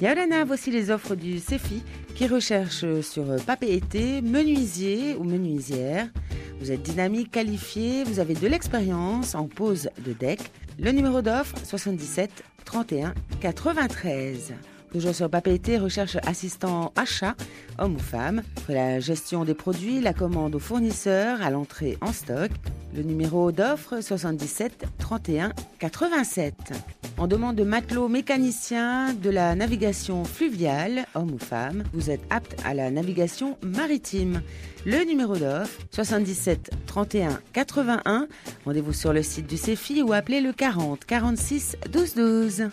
Yolana, voici les offres du CEFI qui recherche sur papier été, menuisier ou menuisière. Vous êtes dynamique, qualifié, vous avez de l'expérience en pose de deck. Le numéro d'offre 77 31 93. Toujours sur Papeete, recherche assistant achat, homme ou femme, pour la gestion des produits, la commande aux fournisseurs, à l'entrée en stock. Le numéro d'offre 77 31 87. On demande de matelot mécanicien de la navigation fluviale, homme ou femme. Vous êtes apte à la navigation maritime. Le numéro d'offre 77 31 81. Rendez-vous sur le site du CEFI ou appelez le 40 46 12 12.